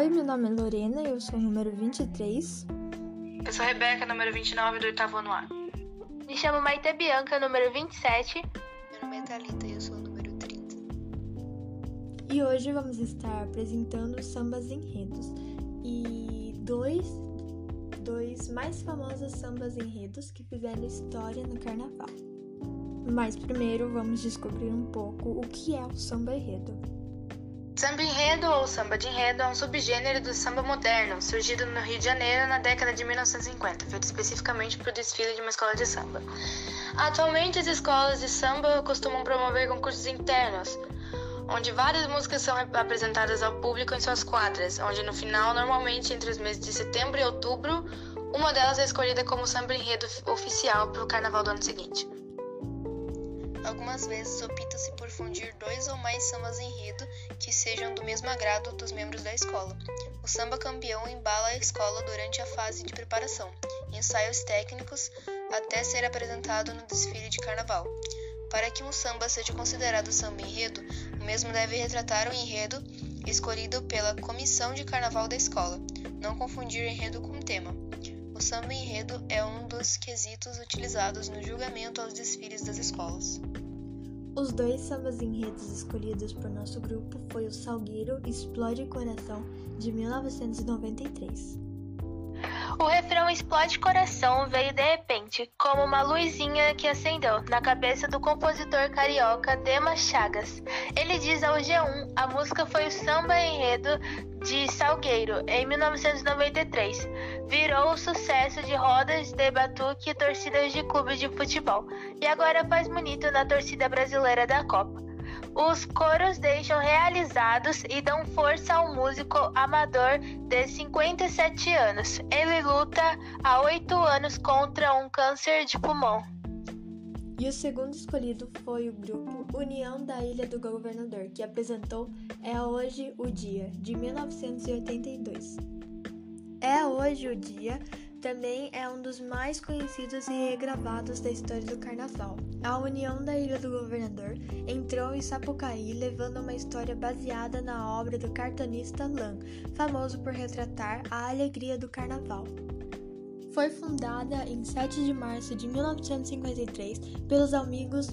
Oi, meu nome é Lorena, eu sou o número 23. Eu sou a Rebeca, número 29 do oitavo ano A. Me chamo Maite Bianca, número 27. Meu nome é Thalita e eu sou o número 30. E hoje vamos estar apresentando sambas enredos e dois, dois mais famosos sambas enredos que fizeram história no carnaval. Mas primeiro vamos descobrir um pouco o que é o samba enredo. Samba enredo ou samba de enredo é um subgênero do samba moderno, surgido no Rio de Janeiro na década de 1950, feito especificamente para o desfile de uma escola de samba. Atualmente, as escolas de samba costumam promover concursos internos, onde várias músicas são apresentadas ao público em suas quadras, onde no final, normalmente entre os meses de setembro e outubro, uma delas é escolhida como samba enredo oficial para o carnaval do ano seguinte. Algumas vezes opta-se por fundir dois ou mais sambas enredo que sejam do mesmo agrado dos membros da escola. O samba campeão embala a escola durante a fase de preparação, ensaios técnicos, até ser apresentado no desfile de carnaval. Para que um samba seja considerado samba enredo, o mesmo deve retratar o enredo escolhido pela comissão de carnaval da escola, não confundir enredo com tema. O samba enredo é um dos quesitos utilizados no julgamento aos desfiles das escolas. Os dois sambas enredos escolhidos por nosso grupo foi o Salgueiro Explode Coração de 1993. O refrão Explode Coração veio de repente, como uma luzinha que acendeu na cabeça do compositor carioca Demas Chagas. Ele diz ao G1: a música foi o samba enredo de Salgueiro em 1993. Virou o sucesso de rodas de batuque e torcidas de clubes de futebol. E agora faz bonito na torcida brasileira da Copa. Os coros deixam realizados e dão força ao músico amador de 57 anos. Ele luta há oito anos contra um câncer de pulmão. E o segundo escolhido foi o grupo União da Ilha do Governador, que apresentou É Hoje o Dia, de 1982. É Hoje o Dia também é um dos mais conhecidos e regravados da história do carnaval. A União da Ilha do Governador entrou em Sapucaí levando uma história baseada na obra do cartunista Lan, famoso por retratar a alegria do carnaval. Foi fundada em 7 de março de 1953 pelos amigos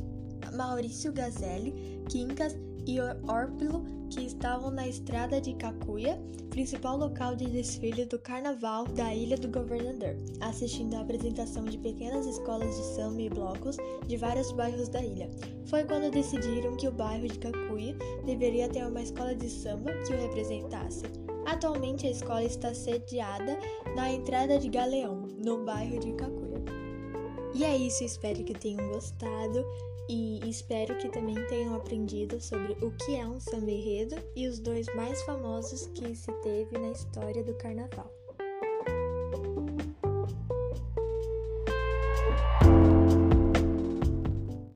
Maurício Gazelli, Quincas e Orpilo, que estavam na estrada de Cacuia, principal local de desfile do carnaval da Ilha do Governador, assistindo à apresentação de pequenas escolas de samba e blocos de vários bairros da ilha. Foi quando decidiram que o bairro de Cacuia deveria ter uma escola de samba que o representasse. Atualmente a escola está sediada na entrada de Galeão, no bairro de Cacuia. E é isso, espero que tenham gostado e espero que também tenham aprendido sobre o que é um samba enredo e os dois mais famosos que se teve na história do carnaval.